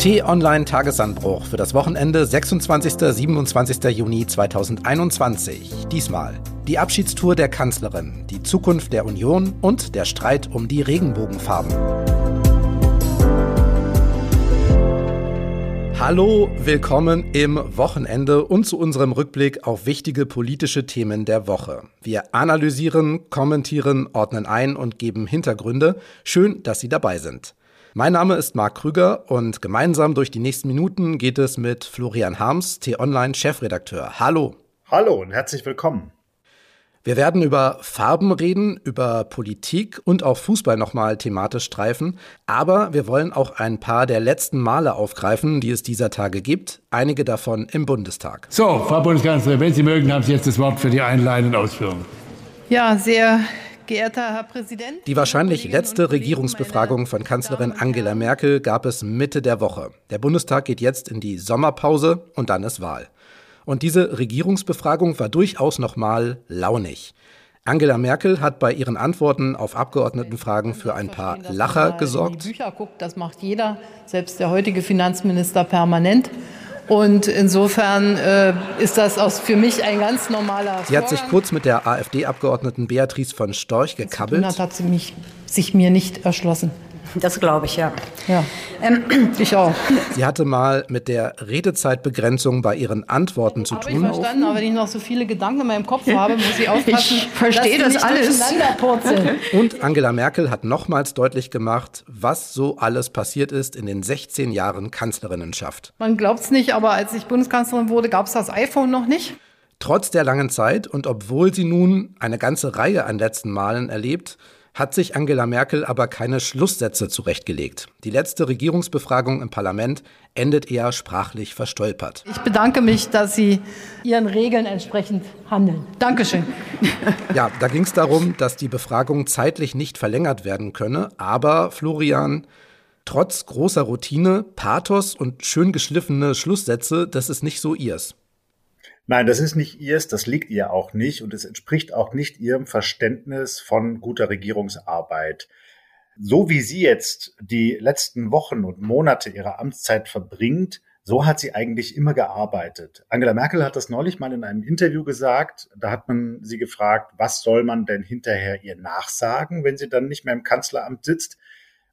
T-Online Tagesanbruch für das Wochenende 26. 27. Juni 2021. Diesmal die Abschiedstour der Kanzlerin, die Zukunft der Union und der Streit um die Regenbogenfarben. Hallo, willkommen im Wochenende und zu unserem Rückblick auf wichtige politische Themen der Woche. Wir analysieren, kommentieren, ordnen ein und geben Hintergründe. Schön, dass Sie dabei sind. Mein Name ist Marc Krüger und gemeinsam durch die nächsten Minuten geht es mit Florian Harms, T-Online Chefredakteur. Hallo. Hallo und herzlich willkommen. Wir werden über Farben reden, über Politik und auch Fußball nochmal thematisch streifen. Aber wir wollen auch ein paar der letzten Male aufgreifen, die es dieser Tage gibt. Einige davon im Bundestag. So, Frau Bundeskanzlerin, wenn Sie mögen, haben Sie jetzt das Wort für die einleitenden Ausführungen. Ja, sehr Geehrter Herr Präsident. Die wahrscheinlich letzte Regierungsbefragung von Kanzlerin Angela Merkel gab es Mitte der Woche. Der Bundestag geht jetzt in die Sommerpause und dann ist Wahl. Und diese Regierungsbefragung war durchaus nochmal launig. Angela Merkel hat bei ihren Antworten auf Abgeordnetenfragen für ein paar Lacher gesorgt. Bücher guckt, das macht jeder, selbst der heutige Finanzminister permanent. Und insofern äh, ist das auch für mich ein ganz normaler. Sie hat sich kurz mit der AfD-Abgeordneten Beatrice von Storch gekabbelt. Das hat sie mich, sich mir nicht erschlossen. Das glaube ich, ja. Ja, ähm, ich auch. Sie hatte mal mit der Redezeitbegrenzung bei ihren Antworten zu tun. Habe ich verstanden, aber wenn ich noch so viele Gedanken in meinem Kopf habe, muss ich aufpassen, ich verstehe dass das alles. Und Angela Merkel hat nochmals deutlich gemacht, was so alles passiert ist in den 16 Jahren Kanzlerinnenschaft. Man glaubt es nicht, aber als ich Bundeskanzlerin wurde, gab es das iPhone noch nicht. Trotz der langen Zeit und obwohl sie nun eine ganze Reihe an letzten Malen erlebt, hat sich Angela Merkel aber keine Schlusssätze zurechtgelegt. Die letzte Regierungsbefragung im Parlament endet eher sprachlich verstolpert. Ich bedanke mich, dass Sie Ihren Regeln entsprechend handeln. Dankeschön. Ja, da ging es darum, dass die Befragung zeitlich nicht verlängert werden könne. Aber Florian, trotz großer Routine, Pathos und schön geschliffene Schlusssätze, das ist nicht so ihrs. Nein, das ist nicht ihrs, das liegt ihr auch nicht und es entspricht auch nicht ihrem Verständnis von guter Regierungsarbeit. So wie sie jetzt die letzten Wochen und Monate ihrer Amtszeit verbringt, so hat sie eigentlich immer gearbeitet. Angela Merkel hat das neulich mal in einem Interview gesagt. Da hat man sie gefragt, was soll man denn hinterher ihr nachsagen, wenn sie dann nicht mehr im Kanzleramt sitzt?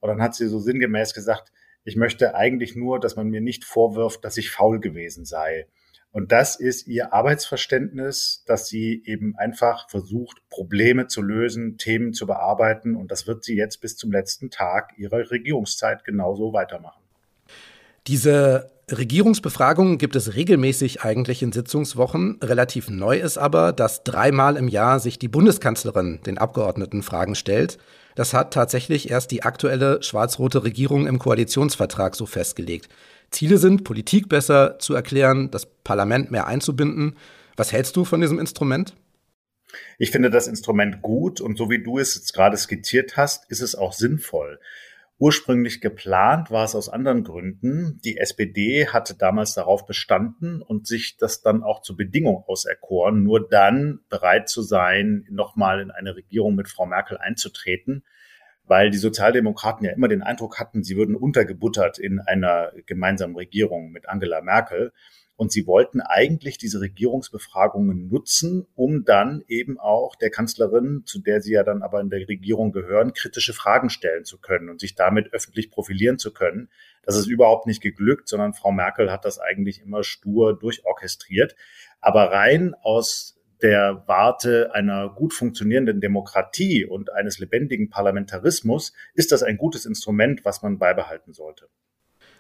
Und dann hat sie so sinngemäß gesagt, ich möchte eigentlich nur, dass man mir nicht vorwirft, dass ich faul gewesen sei. Und das ist ihr Arbeitsverständnis, dass sie eben einfach versucht, Probleme zu lösen, Themen zu bearbeiten. Und das wird sie jetzt bis zum letzten Tag ihrer Regierungszeit genauso weitermachen. Diese Regierungsbefragungen gibt es regelmäßig eigentlich in Sitzungswochen. Relativ neu ist aber, dass dreimal im Jahr sich die Bundeskanzlerin den Abgeordneten Fragen stellt. Das hat tatsächlich erst die aktuelle schwarz-rote Regierung im Koalitionsvertrag so festgelegt. Ziele sind, Politik besser zu erklären, das Parlament mehr einzubinden. Was hältst du von diesem Instrument? Ich finde das Instrument gut und so wie du es jetzt gerade skizziert hast, ist es auch sinnvoll. Ursprünglich geplant war es aus anderen Gründen. Die SPD hatte damals darauf bestanden und sich das dann auch zur Bedingung auserkoren, nur dann bereit zu sein, nochmal in eine Regierung mit Frau Merkel einzutreten weil die Sozialdemokraten ja immer den Eindruck hatten, sie würden untergebuttert in einer gemeinsamen Regierung mit Angela Merkel. Und sie wollten eigentlich diese Regierungsbefragungen nutzen, um dann eben auch der Kanzlerin, zu der sie ja dann aber in der Regierung gehören, kritische Fragen stellen zu können und sich damit öffentlich profilieren zu können. Das ist überhaupt nicht geglückt, sondern Frau Merkel hat das eigentlich immer stur durchorchestriert. Aber rein aus der Warte einer gut funktionierenden Demokratie und eines lebendigen Parlamentarismus ist das ein gutes Instrument, was man beibehalten sollte.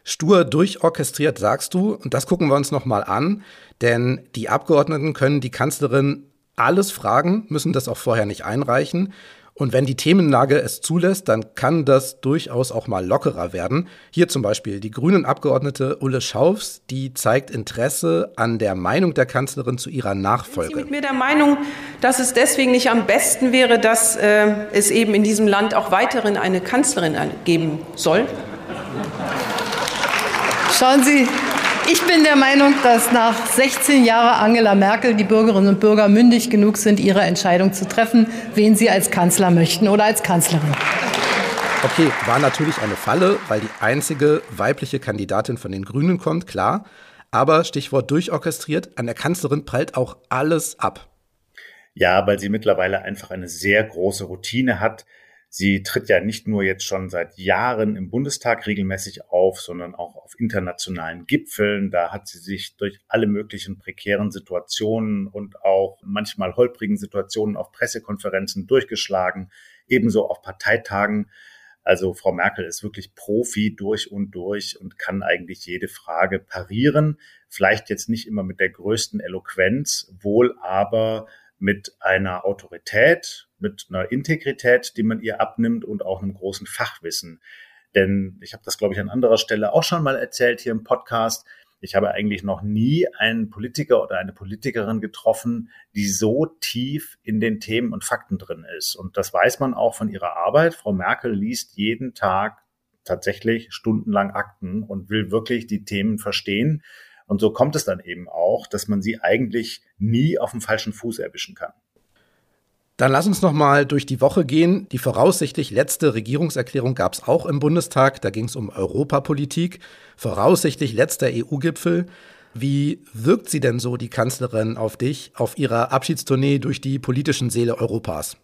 Stur durchorchestriert, sagst du, und das gucken wir uns nochmal an, denn die Abgeordneten können die Kanzlerin alles fragen, müssen das auch vorher nicht einreichen. Und wenn die Themenlage es zulässt, dann kann das durchaus auch mal lockerer werden. Hier zum Beispiel die grünen Abgeordnete Ulle Schaufs, die zeigt Interesse an der Meinung der Kanzlerin zu ihrer Nachfolge. Sind Sie mit mir der Meinung, dass es deswegen nicht am besten wäre, dass äh, es eben in diesem Land auch weiterhin eine Kanzlerin geben soll? Schauen Sie, ich bin der Meinung, dass nach 16 Jahren Angela Merkel die Bürgerinnen und Bürger mündig genug sind, ihre Entscheidung zu treffen, wen sie als Kanzler möchten oder als Kanzlerin. Okay, war natürlich eine Falle, weil die einzige weibliche Kandidatin von den Grünen kommt, klar. Aber Stichwort durchorchestriert, an der Kanzlerin prallt auch alles ab. Ja, weil sie mittlerweile einfach eine sehr große Routine hat. Sie tritt ja nicht nur jetzt schon seit Jahren im Bundestag regelmäßig auf, sondern auch auf internationalen Gipfeln. Da hat sie sich durch alle möglichen prekären Situationen und auch manchmal holprigen Situationen auf Pressekonferenzen durchgeschlagen, ebenso auf Parteitagen. Also Frau Merkel ist wirklich Profi durch und durch und kann eigentlich jede Frage parieren. Vielleicht jetzt nicht immer mit der größten Eloquenz, wohl aber mit einer Autorität, mit einer Integrität, die man ihr abnimmt und auch einem großen Fachwissen. Denn ich habe das, glaube ich, an anderer Stelle auch schon mal erzählt hier im Podcast. Ich habe eigentlich noch nie einen Politiker oder eine Politikerin getroffen, die so tief in den Themen und Fakten drin ist. Und das weiß man auch von ihrer Arbeit. Frau Merkel liest jeden Tag tatsächlich stundenlang Akten und will wirklich die Themen verstehen. Und so kommt es dann eben auch, dass man sie eigentlich nie auf dem falschen Fuß erwischen kann. Dann lass uns noch mal durch die Woche gehen. Die voraussichtlich letzte Regierungserklärung gab es auch im Bundestag. Da ging es um Europapolitik. Voraussichtlich letzter EU-Gipfel. Wie wirkt sie denn so, die Kanzlerin, auf dich, auf ihrer Abschiedstournee durch die politischen Seele Europas?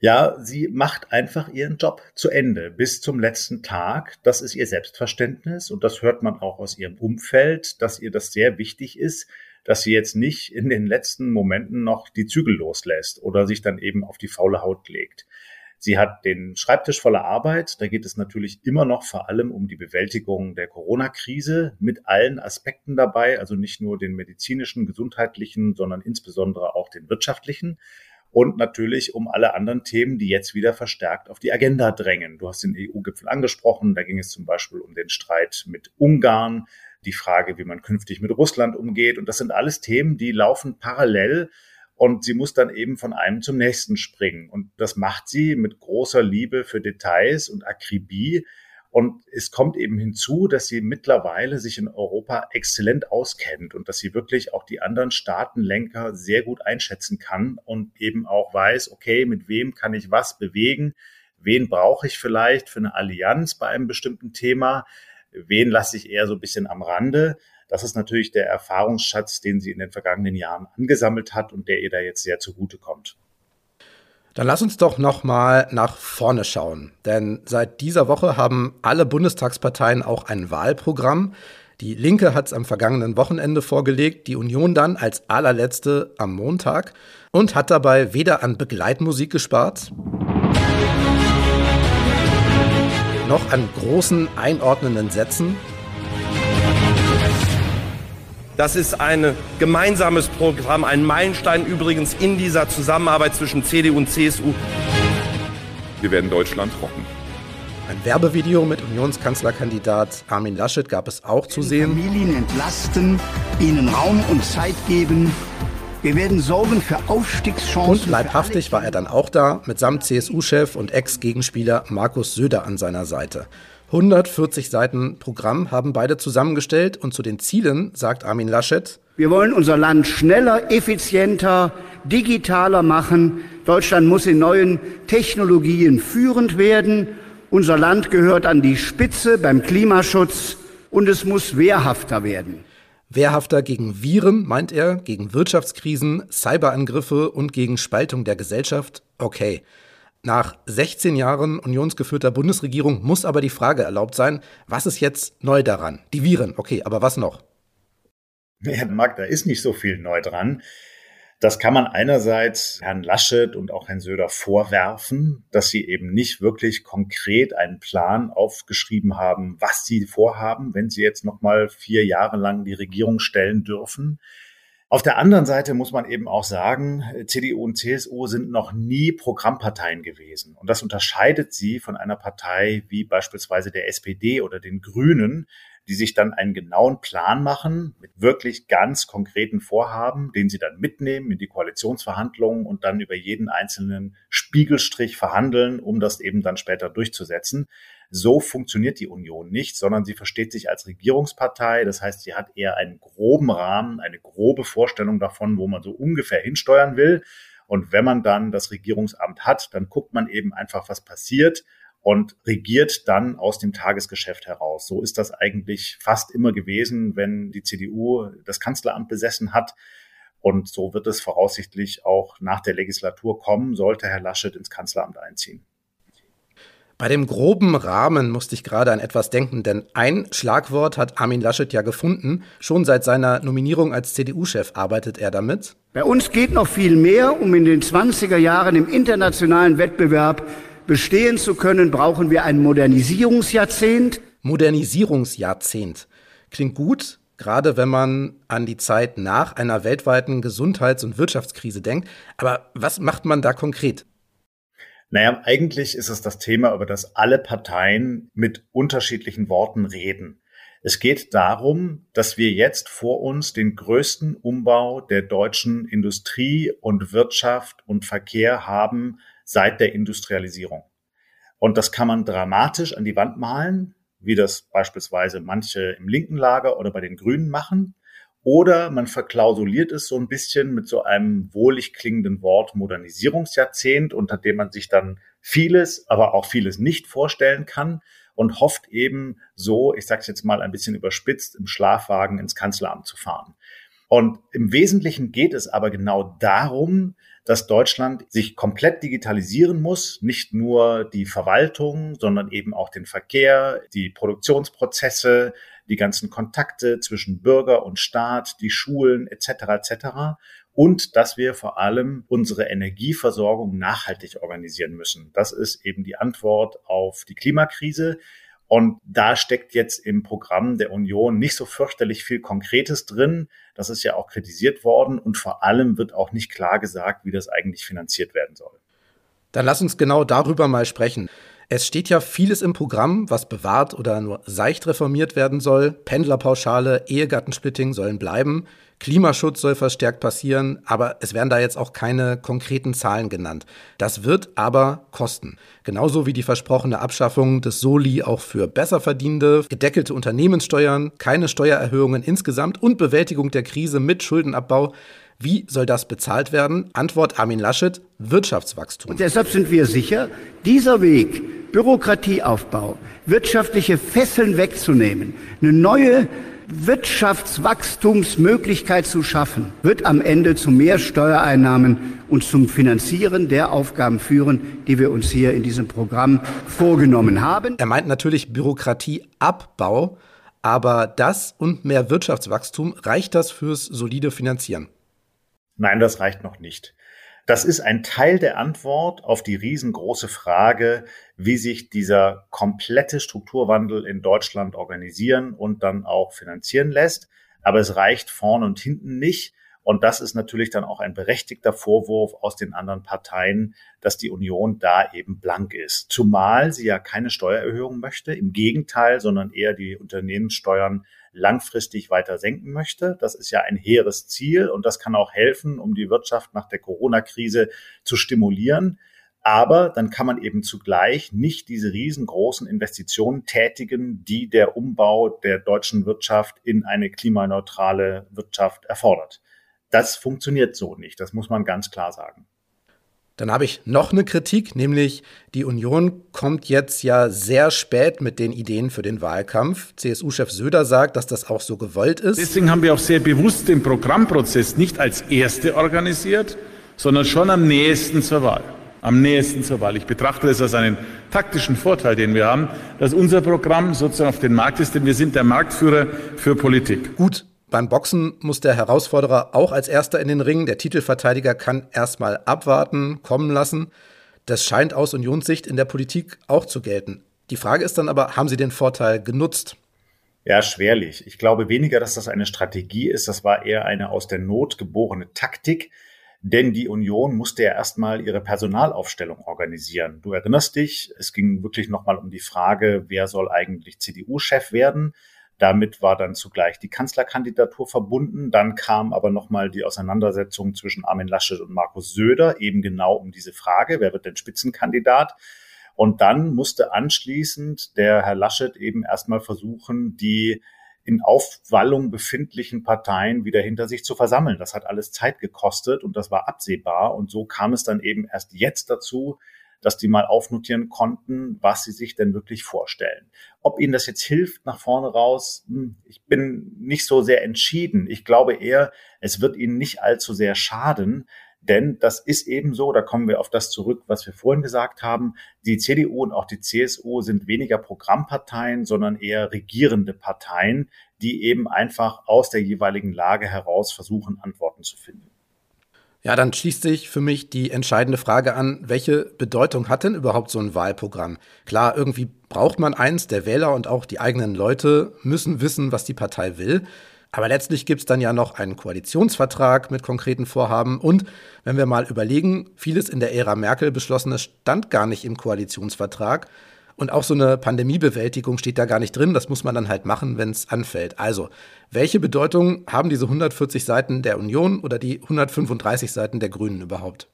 Ja, sie macht einfach ihren Job zu Ende bis zum letzten Tag. Das ist ihr Selbstverständnis und das hört man auch aus ihrem Umfeld, dass ihr das sehr wichtig ist dass sie jetzt nicht in den letzten Momenten noch die Zügel loslässt oder sich dann eben auf die faule Haut legt. Sie hat den Schreibtisch voller Arbeit. Da geht es natürlich immer noch vor allem um die Bewältigung der Corona-Krise mit allen Aspekten dabei, also nicht nur den medizinischen, gesundheitlichen, sondern insbesondere auch den wirtschaftlichen und natürlich um alle anderen Themen, die jetzt wieder verstärkt auf die Agenda drängen. Du hast den EU-Gipfel angesprochen, da ging es zum Beispiel um den Streit mit Ungarn, die Frage, wie man künftig mit Russland umgeht. Und das sind alles Themen, die laufen parallel und sie muss dann eben von einem zum nächsten springen. Und das macht sie mit großer Liebe für Details und Akribie. Und es kommt eben hinzu, dass sie mittlerweile sich in Europa exzellent auskennt und dass sie wirklich auch die anderen Staatenlenker sehr gut einschätzen kann und eben auch weiß, okay, mit wem kann ich was bewegen? Wen brauche ich vielleicht für eine Allianz bei einem bestimmten Thema? Wen lasse ich eher so ein bisschen am Rande. Das ist natürlich der Erfahrungsschatz, den sie in den vergangenen Jahren angesammelt hat und der ihr da jetzt sehr zugute kommt. Dann lass uns doch noch mal nach vorne schauen, denn seit dieser Woche haben alle Bundestagsparteien auch ein Wahlprogramm. Die Linke hat es am vergangenen Wochenende vorgelegt, die Union dann als allerletzte am Montag und hat dabei weder an Begleitmusik gespart noch an großen einordnenden Sätzen? Das ist ein gemeinsames Programm, ein Meilenstein übrigens in dieser Zusammenarbeit zwischen CDU und CSU. Wir werden Deutschland rocken. Ein Werbevideo mit Unionskanzlerkandidat Armin Laschet gab es auch zu sehen. Familien entlasten, ihnen Raum und Zeit geben, wir werden sorgen für Aufstiegschancen. Und leibhaftig war er dann auch da, mitsamt CSU-Chef und Ex-Gegenspieler Markus Söder an seiner Seite. 140 Seiten Programm haben beide zusammengestellt und zu den Zielen sagt Armin Laschet, wir wollen unser Land schneller, effizienter, digitaler machen. Deutschland muss in neuen Technologien führend werden. Unser Land gehört an die Spitze beim Klimaschutz und es muss wehrhafter werden. Wehrhafter gegen Viren, meint er, gegen Wirtschaftskrisen, Cyberangriffe und gegen Spaltung der Gesellschaft? Okay. Nach 16 Jahren unionsgeführter Bundesregierung muss aber die Frage erlaubt sein, was ist jetzt neu daran? Die Viren, okay, aber was noch? Ja, Marc, da ist nicht so viel neu dran. Das kann man einerseits Herrn Laschet und auch Herrn Söder vorwerfen, dass sie eben nicht wirklich konkret einen Plan aufgeschrieben haben, was sie vorhaben, wenn sie jetzt noch mal vier Jahre lang die Regierung stellen dürfen. Auf der anderen Seite muss man eben auch sagen, CDU und CSU sind noch nie Programmparteien gewesen. Und das unterscheidet sie von einer Partei wie beispielsweise der SPD oder den Grünen, die sich dann einen genauen Plan machen mit wirklich ganz konkreten Vorhaben, den sie dann mitnehmen in die Koalitionsverhandlungen und dann über jeden einzelnen Spiegelstrich verhandeln, um das eben dann später durchzusetzen. So funktioniert die Union nicht, sondern sie versteht sich als Regierungspartei. Das heißt, sie hat eher einen groben Rahmen, eine grobe Vorstellung davon, wo man so ungefähr hinsteuern will. Und wenn man dann das Regierungsamt hat, dann guckt man eben einfach, was passiert und regiert dann aus dem Tagesgeschäft heraus. So ist das eigentlich fast immer gewesen, wenn die CDU das Kanzleramt besessen hat. Und so wird es voraussichtlich auch nach der Legislatur kommen, sollte Herr Laschet ins Kanzleramt einziehen. Bei dem groben Rahmen musste ich gerade an etwas denken, denn ein Schlagwort hat Armin Laschet ja gefunden. Schon seit seiner Nominierung als CDU-Chef arbeitet er damit. Bei uns geht noch viel mehr, um in den 20er Jahren im internationalen Wettbewerb bestehen zu können, brauchen wir ein Modernisierungsjahrzehnt. Modernisierungsjahrzehnt. Klingt gut, gerade wenn man an die Zeit nach einer weltweiten Gesundheits- und Wirtschaftskrise denkt. Aber was macht man da konkret? Naja, eigentlich ist es das Thema, über das alle Parteien mit unterschiedlichen Worten reden. Es geht darum, dass wir jetzt vor uns den größten Umbau der deutschen Industrie und Wirtschaft und Verkehr haben seit der Industrialisierung. Und das kann man dramatisch an die Wand malen, wie das beispielsweise manche im linken Lager oder bei den Grünen machen. Oder man verklausuliert es so ein bisschen mit so einem wohlig klingenden Wort Modernisierungsjahrzehnt, unter dem man sich dann vieles, aber auch vieles nicht vorstellen kann und hofft eben so, ich sage es jetzt mal ein bisschen überspitzt, im Schlafwagen ins Kanzleramt zu fahren. Und im Wesentlichen geht es aber genau darum, dass Deutschland sich komplett digitalisieren muss, nicht nur die Verwaltung, sondern eben auch den Verkehr, die Produktionsprozesse, die ganzen Kontakte zwischen Bürger und Staat, die Schulen etc. etc. Und dass wir vor allem unsere Energieversorgung nachhaltig organisieren müssen. Das ist eben die Antwort auf die Klimakrise. Und da steckt jetzt im Programm der Union nicht so fürchterlich viel Konkretes drin. Das ist ja auch kritisiert worden. Und vor allem wird auch nicht klar gesagt, wie das eigentlich finanziert werden soll. Dann lass uns genau darüber mal sprechen. Es steht ja vieles im Programm, was bewahrt oder nur seicht reformiert werden soll. Pendlerpauschale, Ehegattensplitting sollen bleiben. Klimaschutz soll verstärkt passieren, aber es werden da jetzt auch keine konkreten Zahlen genannt. Das wird aber kosten. Genauso wie die versprochene Abschaffung des Soli auch für Besserverdienende, gedeckelte Unternehmenssteuern, keine Steuererhöhungen insgesamt und Bewältigung der Krise mit Schuldenabbau. Wie soll das bezahlt werden? Antwort Armin Laschet, Wirtschaftswachstum. Und deshalb sind wir sicher, dieser Weg Bürokratieaufbau, wirtschaftliche Fesseln wegzunehmen, eine neue Wirtschaftswachstumsmöglichkeit zu schaffen, wird am Ende zu mehr Steuereinnahmen und zum Finanzieren der Aufgaben führen, die wir uns hier in diesem Programm vorgenommen haben. Er meint natürlich Bürokratieabbau, aber das und mehr Wirtschaftswachstum reicht das fürs solide Finanzieren? Nein, das reicht noch nicht. Das ist ein Teil der Antwort auf die riesengroße Frage, wie sich dieser komplette Strukturwandel in Deutschland organisieren und dann auch finanzieren lässt. Aber es reicht vorn und hinten nicht. Und das ist natürlich dann auch ein berechtigter Vorwurf aus den anderen Parteien, dass die Union da eben blank ist. Zumal sie ja keine Steuererhöhung möchte, im Gegenteil, sondern eher die Unternehmenssteuern langfristig weiter senken möchte. Das ist ja ein hehres Ziel und das kann auch helfen, um die Wirtschaft nach der Corona-Krise zu stimulieren. Aber dann kann man eben zugleich nicht diese riesengroßen Investitionen tätigen, die der Umbau der deutschen Wirtschaft in eine klimaneutrale Wirtschaft erfordert. Das funktioniert so nicht. Das muss man ganz klar sagen. Dann habe ich noch eine Kritik, nämlich die Union kommt jetzt ja sehr spät mit den Ideen für den Wahlkampf. CSU-Chef Söder sagt, dass das auch so gewollt ist. Deswegen haben wir auch sehr bewusst den Programmprozess nicht als erste organisiert, sondern schon am nächsten zur Wahl. Am nächsten zur Wahl. Ich betrachte das als einen taktischen Vorteil, den wir haben, dass unser Programm sozusagen auf den Markt ist, denn wir sind der Marktführer für Politik. Gut, beim Boxen muss der Herausforderer auch als erster in den Ring. Der Titelverteidiger kann erstmal abwarten, kommen lassen. Das scheint aus Unionssicht in der Politik auch zu gelten. Die Frage ist dann aber, haben Sie den Vorteil genutzt? Ja, schwerlich. Ich glaube weniger, dass das eine Strategie ist. Das war eher eine aus der Not geborene Taktik. Denn die Union musste ja erstmal ihre Personalaufstellung organisieren. Du erinnerst dich, es ging wirklich nochmal um die Frage, wer soll eigentlich CDU-Chef werden? Damit war dann zugleich die Kanzlerkandidatur verbunden. Dann kam aber nochmal die Auseinandersetzung zwischen Armin Laschet und Markus Söder, eben genau um diese Frage, wer wird denn Spitzenkandidat? Und dann musste anschließend der Herr Laschet eben erstmal versuchen, die in Aufwallung befindlichen Parteien wieder hinter sich zu versammeln. Das hat alles Zeit gekostet und das war absehbar. Und so kam es dann eben erst jetzt dazu, dass die mal aufnotieren konnten, was sie sich denn wirklich vorstellen. Ob ihnen das jetzt hilft nach vorne raus, hm, ich bin nicht so sehr entschieden. Ich glaube eher, es wird ihnen nicht allzu sehr schaden, denn das ist eben so, da kommen wir auf das zurück, was wir vorhin gesagt haben. Die CDU und auch die CSU sind weniger Programmparteien, sondern eher regierende Parteien, die eben einfach aus der jeweiligen Lage heraus versuchen, Antworten zu finden. Ja, dann schließt sich für mich die entscheidende Frage an, welche Bedeutung hat denn überhaupt so ein Wahlprogramm? Klar, irgendwie braucht man eins, der Wähler und auch die eigenen Leute müssen wissen, was die Partei will. Aber letztlich gibt es dann ja noch einen Koalitionsvertrag mit konkreten Vorhaben. Und wenn wir mal überlegen, vieles in der Ära Merkel beschlossenes stand gar nicht im Koalitionsvertrag. Und auch so eine Pandemiebewältigung steht da gar nicht drin. Das muss man dann halt machen, wenn es anfällt. Also, welche Bedeutung haben diese 140 Seiten der Union oder die 135 Seiten der Grünen überhaupt?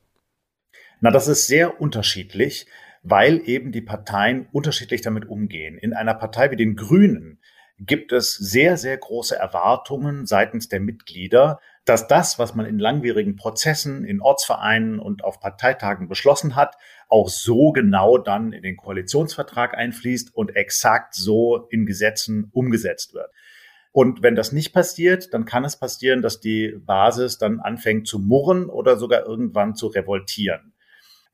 Na, das ist sehr unterschiedlich, weil eben die Parteien unterschiedlich damit umgehen. In einer Partei wie den Grünen gibt es sehr, sehr große Erwartungen seitens der Mitglieder, dass das, was man in langwierigen Prozessen, in Ortsvereinen und auf Parteitagen beschlossen hat, auch so genau dann in den Koalitionsvertrag einfließt und exakt so in Gesetzen umgesetzt wird. Und wenn das nicht passiert, dann kann es passieren, dass die Basis dann anfängt zu murren oder sogar irgendwann zu revoltieren.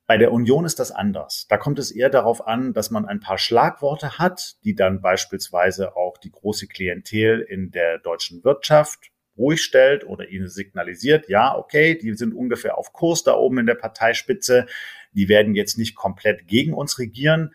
Bei der Union ist das anders. Da kommt es eher darauf an, dass man ein paar Schlagworte hat, die dann beispielsweise auch die große Klientel in der deutschen Wirtschaft ruhig stellt oder ihnen signalisiert, ja, okay, die sind ungefähr auf Kurs da oben in der Parteispitze, die werden jetzt nicht komplett gegen uns regieren.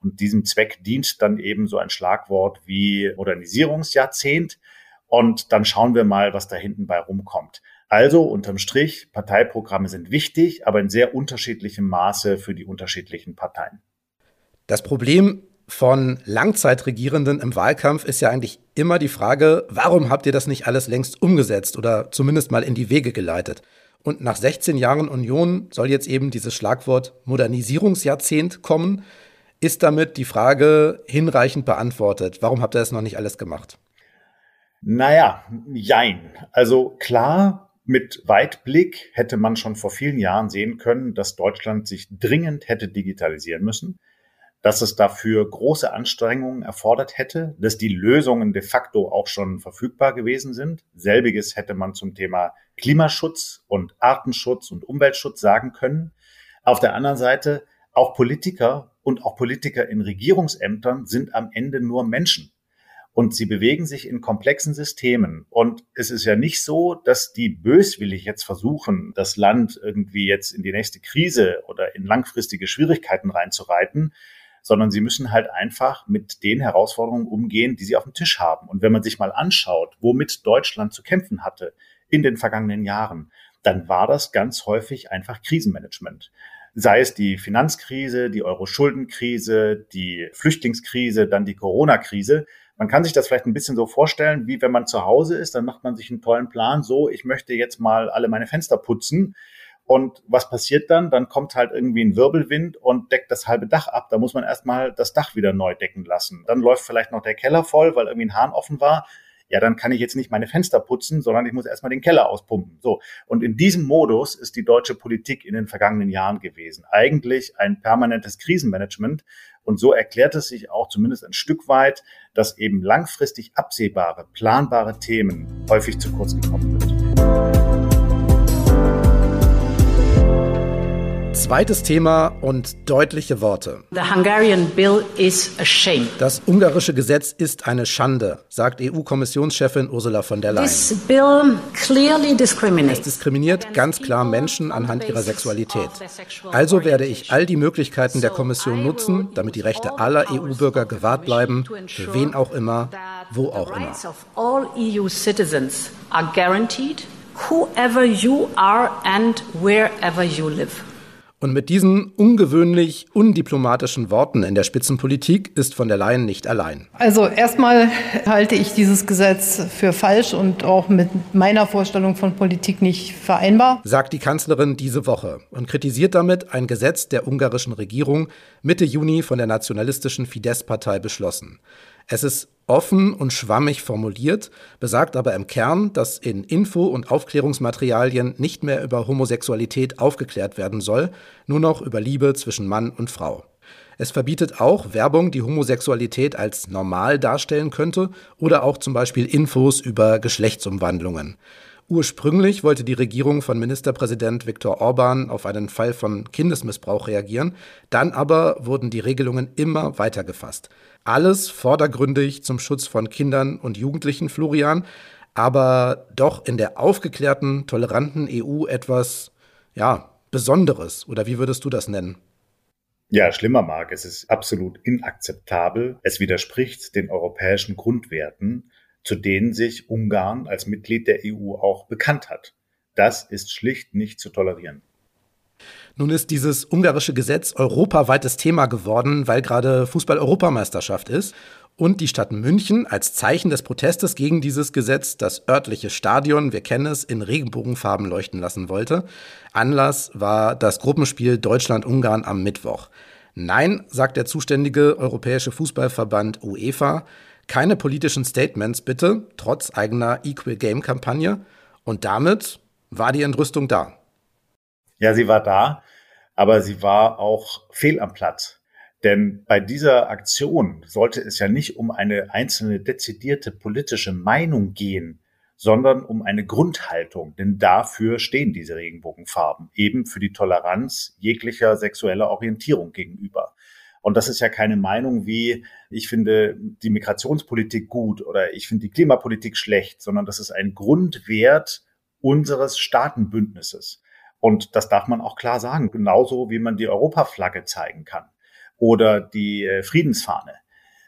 Und diesem Zweck dient dann eben so ein Schlagwort wie Modernisierungsjahrzehnt. Und dann schauen wir mal, was da hinten bei rumkommt. Also unterm Strich, Parteiprogramme sind wichtig, aber in sehr unterschiedlichem Maße für die unterschiedlichen Parteien. Das Problem von Langzeitregierenden im Wahlkampf ist ja eigentlich immer die Frage, warum habt ihr das nicht alles längst umgesetzt oder zumindest mal in die Wege geleitet? Und nach 16 Jahren Union soll jetzt eben dieses Schlagwort Modernisierungsjahrzehnt kommen. Ist damit die Frage hinreichend beantwortet? Warum habt ihr das noch nicht alles gemacht? Naja, jein. Also klar, mit Weitblick hätte man schon vor vielen Jahren sehen können, dass Deutschland sich dringend hätte digitalisieren müssen, dass es dafür große Anstrengungen erfordert hätte, dass die Lösungen de facto auch schon verfügbar gewesen sind. Selbiges hätte man zum Thema Klimaschutz und Artenschutz und Umweltschutz sagen können. Auf der anderen Seite, auch Politiker und auch Politiker in Regierungsämtern sind am Ende nur Menschen. Und sie bewegen sich in komplexen Systemen. Und es ist ja nicht so, dass die böswillig jetzt versuchen, das Land irgendwie jetzt in die nächste Krise oder in langfristige Schwierigkeiten reinzureiten, sondern sie müssen halt einfach mit den Herausforderungen umgehen, die sie auf dem Tisch haben. Und wenn man sich mal anschaut, womit Deutschland zu kämpfen hatte in den vergangenen Jahren, dann war das ganz häufig einfach Krisenmanagement sei es die Finanzkrise, die Euro-Schuldenkrise, die Flüchtlingskrise, dann die Corona-Krise. Man kann sich das vielleicht ein bisschen so vorstellen, wie wenn man zu Hause ist, dann macht man sich einen tollen Plan, so, ich möchte jetzt mal alle meine Fenster putzen. Und was passiert dann? Dann kommt halt irgendwie ein Wirbelwind und deckt das halbe Dach ab. Da muss man erstmal das Dach wieder neu decken lassen. Dann läuft vielleicht noch der Keller voll, weil irgendwie ein Hahn offen war ja, dann kann ich jetzt nicht meine Fenster putzen, sondern ich muss erstmal den Keller auspumpen. So. Und in diesem Modus ist die deutsche Politik in den vergangenen Jahren gewesen. Eigentlich ein permanentes Krisenmanagement. Und so erklärt es sich auch zumindest ein Stück weit, dass eben langfristig absehbare, planbare Themen häufig zu kurz gekommen sind. Zweites Thema und deutliche Worte. The Hungarian bill is a shame. Das ungarische Gesetz ist eine Schande, sagt EU-Kommissionschefin Ursula von der Leyen. Es diskriminiert ganz klar Menschen anhand ihrer Sexualität. Also werde ich all die Möglichkeiten der Kommission nutzen, damit die Rechte aller EU-Bürger gewahrt bleiben, für wen auch immer, wo auch immer. Guaranteed whoever you are and wherever you live. Und mit diesen ungewöhnlich undiplomatischen Worten in der Spitzenpolitik ist von der Leyen nicht allein. Also erstmal halte ich dieses Gesetz für falsch und auch mit meiner Vorstellung von Politik nicht vereinbar, sagt die Kanzlerin diese Woche und kritisiert damit ein Gesetz der ungarischen Regierung Mitte Juni von der nationalistischen Fidesz-Partei beschlossen. Es ist offen und schwammig formuliert, besagt aber im Kern, dass in Info- und Aufklärungsmaterialien nicht mehr über Homosexualität aufgeklärt werden soll, nur noch über Liebe zwischen Mann und Frau. Es verbietet auch Werbung, die Homosexualität als normal darstellen könnte oder auch zum Beispiel Infos über Geschlechtsumwandlungen. Ursprünglich wollte die Regierung von Ministerpräsident Viktor Orban auf einen Fall von Kindesmissbrauch reagieren, dann aber wurden die Regelungen immer weiter gefasst. Alles vordergründig zum Schutz von Kindern und Jugendlichen, Florian, aber doch in der aufgeklärten, toleranten EU etwas, ja, Besonderes. Oder wie würdest du das nennen? Ja, schlimmer mag, es ist absolut inakzeptabel. Es widerspricht den europäischen Grundwerten, zu denen sich Ungarn als Mitglied der EU auch bekannt hat. Das ist schlicht nicht zu tolerieren. Nun ist dieses ungarische Gesetz europaweites Thema geworden, weil gerade Fußball-Europameisterschaft ist und die Stadt München als Zeichen des Protestes gegen dieses Gesetz das örtliche Stadion, wir kennen es, in Regenbogenfarben leuchten lassen wollte. Anlass war das Gruppenspiel Deutschland-Ungarn am Mittwoch. Nein, sagt der zuständige europäische Fußballverband UEFA, keine politischen Statements bitte, trotz eigener Equal Game Kampagne. Und damit war die Entrüstung da. Ja, sie war da, aber sie war auch fehl am Platz. Denn bei dieser Aktion sollte es ja nicht um eine einzelne dezidierte politische Meinung gehen, sondern um eine Grundhaltung. Denn dafür stehen diese Regenbogenfarben, eben für die Toleranz jeglicher sexueller Orientierung gegenüber. Und das ist ja keine Meinung wie, ich finde die Migrationspolitik gut oder ich finde die Klimapolitik schlecht, sondern das ist ein Grundwert unseres Staatenbündnisses. Und das darf man auch klar sagen, genauso wie man die Europaflagge zeigen kann oder die äh, Friedensfahne,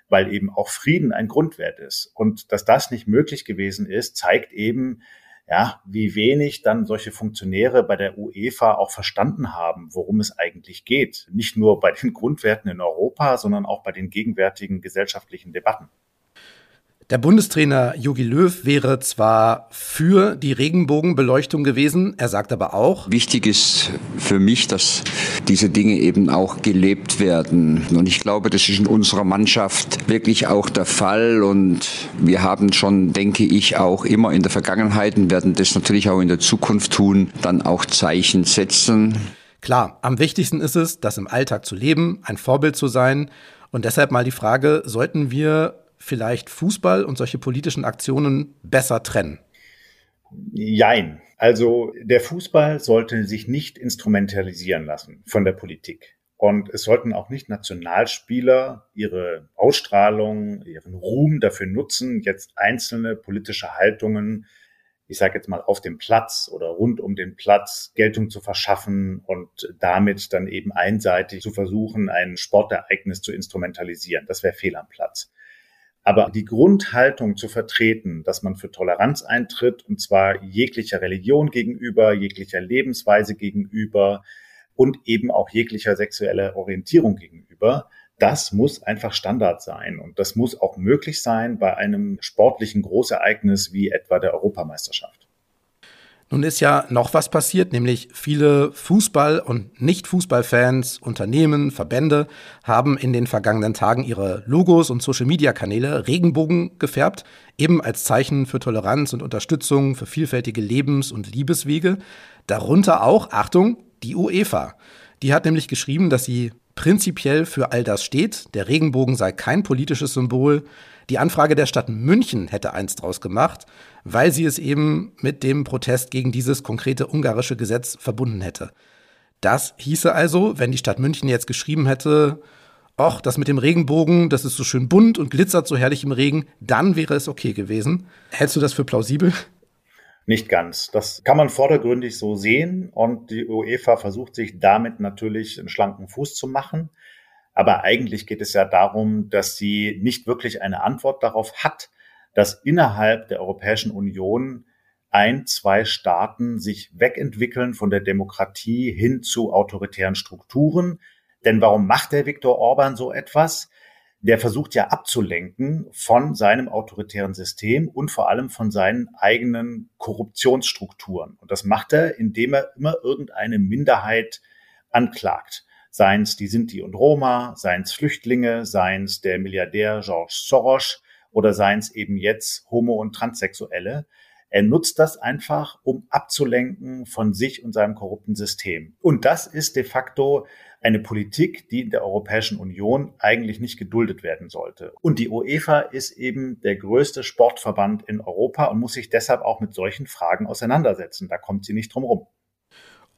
weil eben auch Frieden ein Grundwert ist. Und dass das nicht möglich gewesen ist, zeigt eben, ja, wie wenig dann solche Funktionäre bei der UEFA auch verstanden haben, worum es eigentlich geht. Nicht nur bei den Grundwerten in Europa, sondern auch bei den gegenwärtigen gesellschaftlichen Debatten. Der Bundestrainer Jogi Löw wäre zwar für die Regenbogenbeleuchtung gewesen, er sagt aber auch, wichtig ist für mich, dass diese Dinge eben auch gelebt werden. Und ich glaube, das ist in unserer Mannschaft wirklich auch der Fall. Und wir haben schon, denke ich, auch immer in der Vergangenheit und werden das natürlich auch in der Zukunft tun, dann auch Zeichen setzen. Klar, am wichtigsten ist es, das im Alltag zu leben, ein Vorbild zu sein. Und deshalb mal die Frage, sollten wir vielleicht Fußball und solche politischen Aktionen besser trennen? Jein. Also der Fußball sollte sich nicht instrumentalisieren lassen von der Politik. Und es sollten auch nicht Nationalspieler ihre Ausstrahlung, ihren Ruhm dafür nutzen, jetzt einzelne politische Haltungen, ich sage jetzt mal auf dem Platz oder rund um den Platz Geltung zu verschaffen und damit dann eben einseitig zu versuchen, ein Sportereignis zu instrumentalisieren. Das wäre fehl am Platz. Aber die Grundhaltung zu vertreten, dass man für Toleranz eintritt, und zwar jeglicher Religion gegenüber, jeglicher Lebensweise gegenüber und eben auch jeglicher sexueller Orientierung gegenüber, das muss einfach Standard sein. Und das muss auch möglich sein bei einem sportlichen Großereignis wie etwa der Europameisterschaft. Nun ist ja noch was passiert, nämlich viele Fußball- und Nicht-Fußballfans, Unternehmen, Verbände haben in den vergangenen Tagen ihre Logos und Social-Media-Kanäle Regenbogen gefärbt, eben als Zeichen für Toleranz und Unterstützung für vielfältige Lebens- und Liebeswege. Darunter auch, Achtung, die UEFA. Die hat nämlich geschrieben, dass sie prinzipiell für all das steht. Der Regenbogen sei kein politisches Symbol. Die Anfrage der Stadt München hätte eins draus gemacht, weil sie es eben mit dem Protest gegen dieses konkrete ungarische Gesetz verbunden hätte. Das hieße also, wenn die Stadt München jetzt geschrieben hätte, ach, das mit dem Regenbogen, das ist so schön bunt und glitzert so herrlich im Regen, dann wäre es okay gewesen. Hältst du das für plausibel? Nicht ganz. Das kann man vordergründig so sehen und die UEFA versucht sich damit natürlich einen schlanken Fuß zu machen. Aber eigentlich geht es ja darum, dass sie nicht wirklich eine Antwort darauf hat, dass innerhalb der Europäischen Union ein, zwei Staaten sich wegentwickeln von der Demokratie hin zu autoritären Strukturen. Denn warum macht der Viktor Orban so etwas? Der versucht ja abzulenken von seinem autoritären System und vor allem von seinen eigenen Korruptionsstrukturen. Und das macht er, indem er immer irgendeine Minderheit anklagt seien es die Sinti und Roma, seien es Flüchtlinge, seien es der Milliardär George Soros oder seien es eben jetzt Homo- und Transsexuelle. Er nutzt das einfach, um abzulenken von sich und seinem korrupten System. Und das ist de facto eine Politik, die in der Europäischen Union eigentlich nicht geduldet werden sollte. Und die UEFA ist eben der größte Sportverband in Europa und muss sich deshalb auch mit solchen Fragen auseinandersetzen. Da kommt sie nicht drum rum.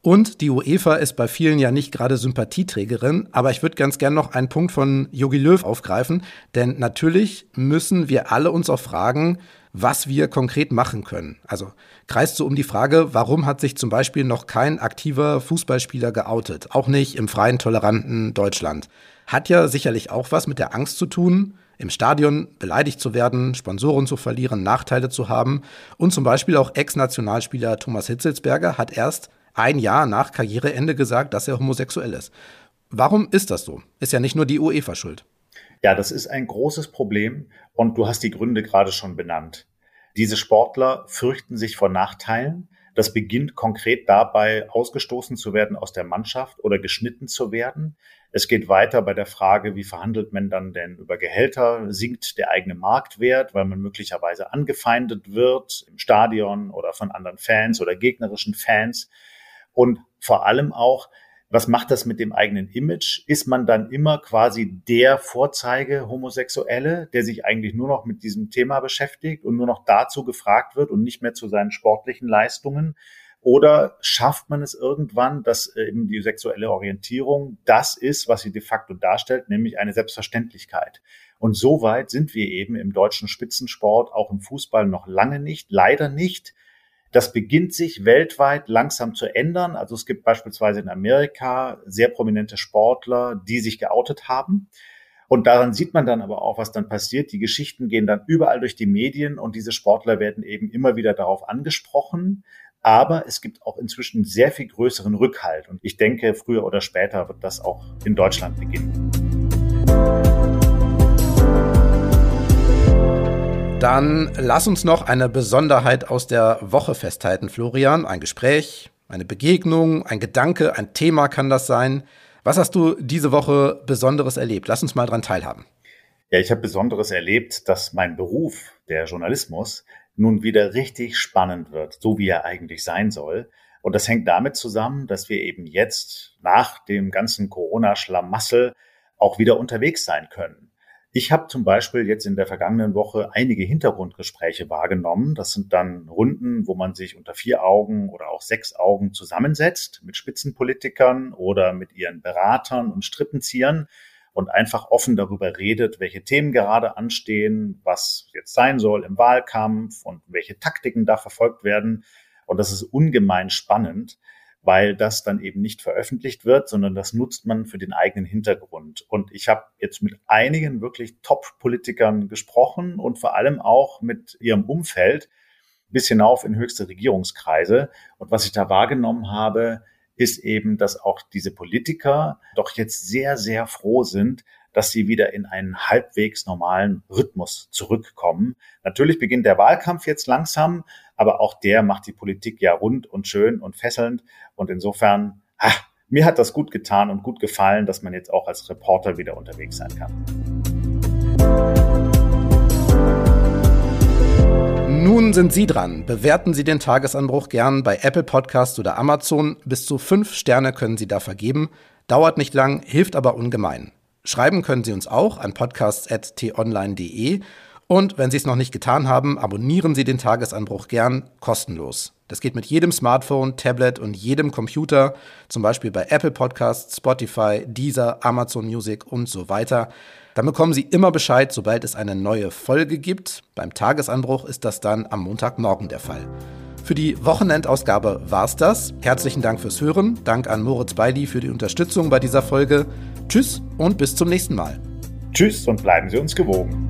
Und die UEFA ist bei vielen ja nicht gerade Sympathieträgerin, aber ich würde ganz gern noch einen Punkt von Jogi Löw aufgreifen, denn natürlich müssen wir alle uns auch fragen, was wir konkret machen können. Also kreist so um die Frage, warum hat sich zum Beispiel noch kein aktiver Fußballspieler geoutet, auch nicht im freien, toleranten Deutschland. Hat ja sicherlich auch was mit der Angst zu tun, im Stadion beleidigt zu werden, Sponsoren zu verlieren, Nachteile zu haben. Und zum Beispiel auch Ex-Nationalspieler Thomas Hitzelsberger hat erst ein Jahr nach Karriereende gesagt, dass er homosexuell ist. Warum ist das so? Ist ja nicht nur die UEFA schuld. Ja, das ist ein großes Problem und du hast die Gründe gerade schon benannt. Diese Sportler fürchten sich vor Nachteilen. Das beginnt konkret dabei, ausgestoßen zu werden aus der Mannschaft oder geschnitten zu werden. Es geht weiter bei der Frage, wie verhandelt man dann denn über Gehälter? Sinkt der eigene Marktwert, weil man möglicherweise angefeindet wird im Stadion oder von anderen Fans oder gegnerischen Fans? Und vor allem auch, was macht das mit dem eigenen Image? Ist man dann immer quasi der Vorzeige Homosexuelle, der sich eigentlich nur noch mit diesem Thema beschäftigt und nur noch dazu gefragt wird und nicht mehr zu seinen sportlichen Leistungen? Oder schafft man es irgendwann, dass äh, eben die sexuelle Orientierung das ist, was sie de facto darstellt, nämlich eine Selbstverständlichkeit? Und so weit sind wir eben im deutschen Spitzensport, auch im Fußball noch lange nicht, leider nicht. Das beginnt sich weltweit langsam zu ändern. Also es gibt beispielsweise in Amerika sehr prominente Sportler, die sich geoutet haben. Und daran sieht man dann aber auch, was dann passiert. Die Geschichten gehen dann überall durch die Medien und diese Sportler werden eben immer wieder darauf angesprochen. Aber es gibt auch inzwischen sehr viel größeren Rückhalt. Und ich denke, früher oder später wird das auch in Deutschland beginnen. Dann lass uns noch eine Besonderheit aus der Woche festhalten, Florian. Ein Gespräch, eine Begegnung, ein Gedanke, ein Thema kann das sein. Was hast du diese Woche Besonderes erlebt? Lass uns mal dran teilhaben. Ja, ich habe Besonderes erlebt, dass mein Beruf, der Journalismus, nun wieder richtig spannend wird, so wie er eigentlich sein soll. Und das hängt damit zusammen, dass wir eben jetzt nach dem ganzen Corona-Schlamassel auch wieder unterwegs sein können. Ich habe zum Beispiel jetzt in der vergangenen Woche einige Hintergrundgespräche wahrgenommen. Das sind dann Runden, wo man sich unter vier Augen oder auch sechs Augen zusammensetzt mit Spitzenpolitikern oder mit ihren Beratern und Strippenziehern und einfach offen darüber redet, welche Themen gerade anstehen, was jetzt sein soll im Wahlkampf und welche Taktiken da verfolgt werden. Und das ist ungemein spannend weil das dann eben nicht veröffentlicht wird, sondern das nutzt man für den eigenen Hintergrund. Und ich habe jetzt mit einigen wirklich Top-Politikern gesprochen und vor allem auch mit ihrem Umfeld bis hinauf in höchste Regierungskreise. Und was ich da wahrgenommen habe, ist eben, dass auch diese Politiker doch jetzt sehr, sehr froh sind, dass sie wieder in einen halbwegs normalen Rhythmus zurückkommen. Natürlich beginnt der Wahlkampf jetzt langsam, aber auch der macht die Politik ja rund und schön und fesselnd. Und insofern, ach, mir hat das gut getan und gut gefallen, dass man jetzt auch als Reporter wieder unterwegs sein kann. Nun sind Sie dran. Bewerten Sie den Tagesanbruch gern bei Apple Podcasts oder Amazon. Bis zu fünf Sterne können Sie da vergeben. Dauert nicht lang, hilft aber ungemein. Schreiben können Sie uns auch an podcasts.tonline.de. Und wenn Sie es noch nicht getan haben, abonnieren Sie den Tagesanbruch gern kostenlos. Das geht mit jedem Smartphone, Tablet und jedem Computer, zum Beispiel bei Apple Podcasts, Spotify, Deezer, Amazon Music und so weiter. Dann bekommen Sie immer Bescheid, sobald es eine neue Folge gibt. Beim Tagesanbruch ist das dann am Montagmorgen der Fall. Für die Wochenendausgabe war's das. Herzlichen Dank fürs Hören. Dank an Moritz Beili für die Unterstützung bei dieser Folge. Tschüss und bis zum nächsten Mal. Tschüss und bleiben Sie uns gewogen.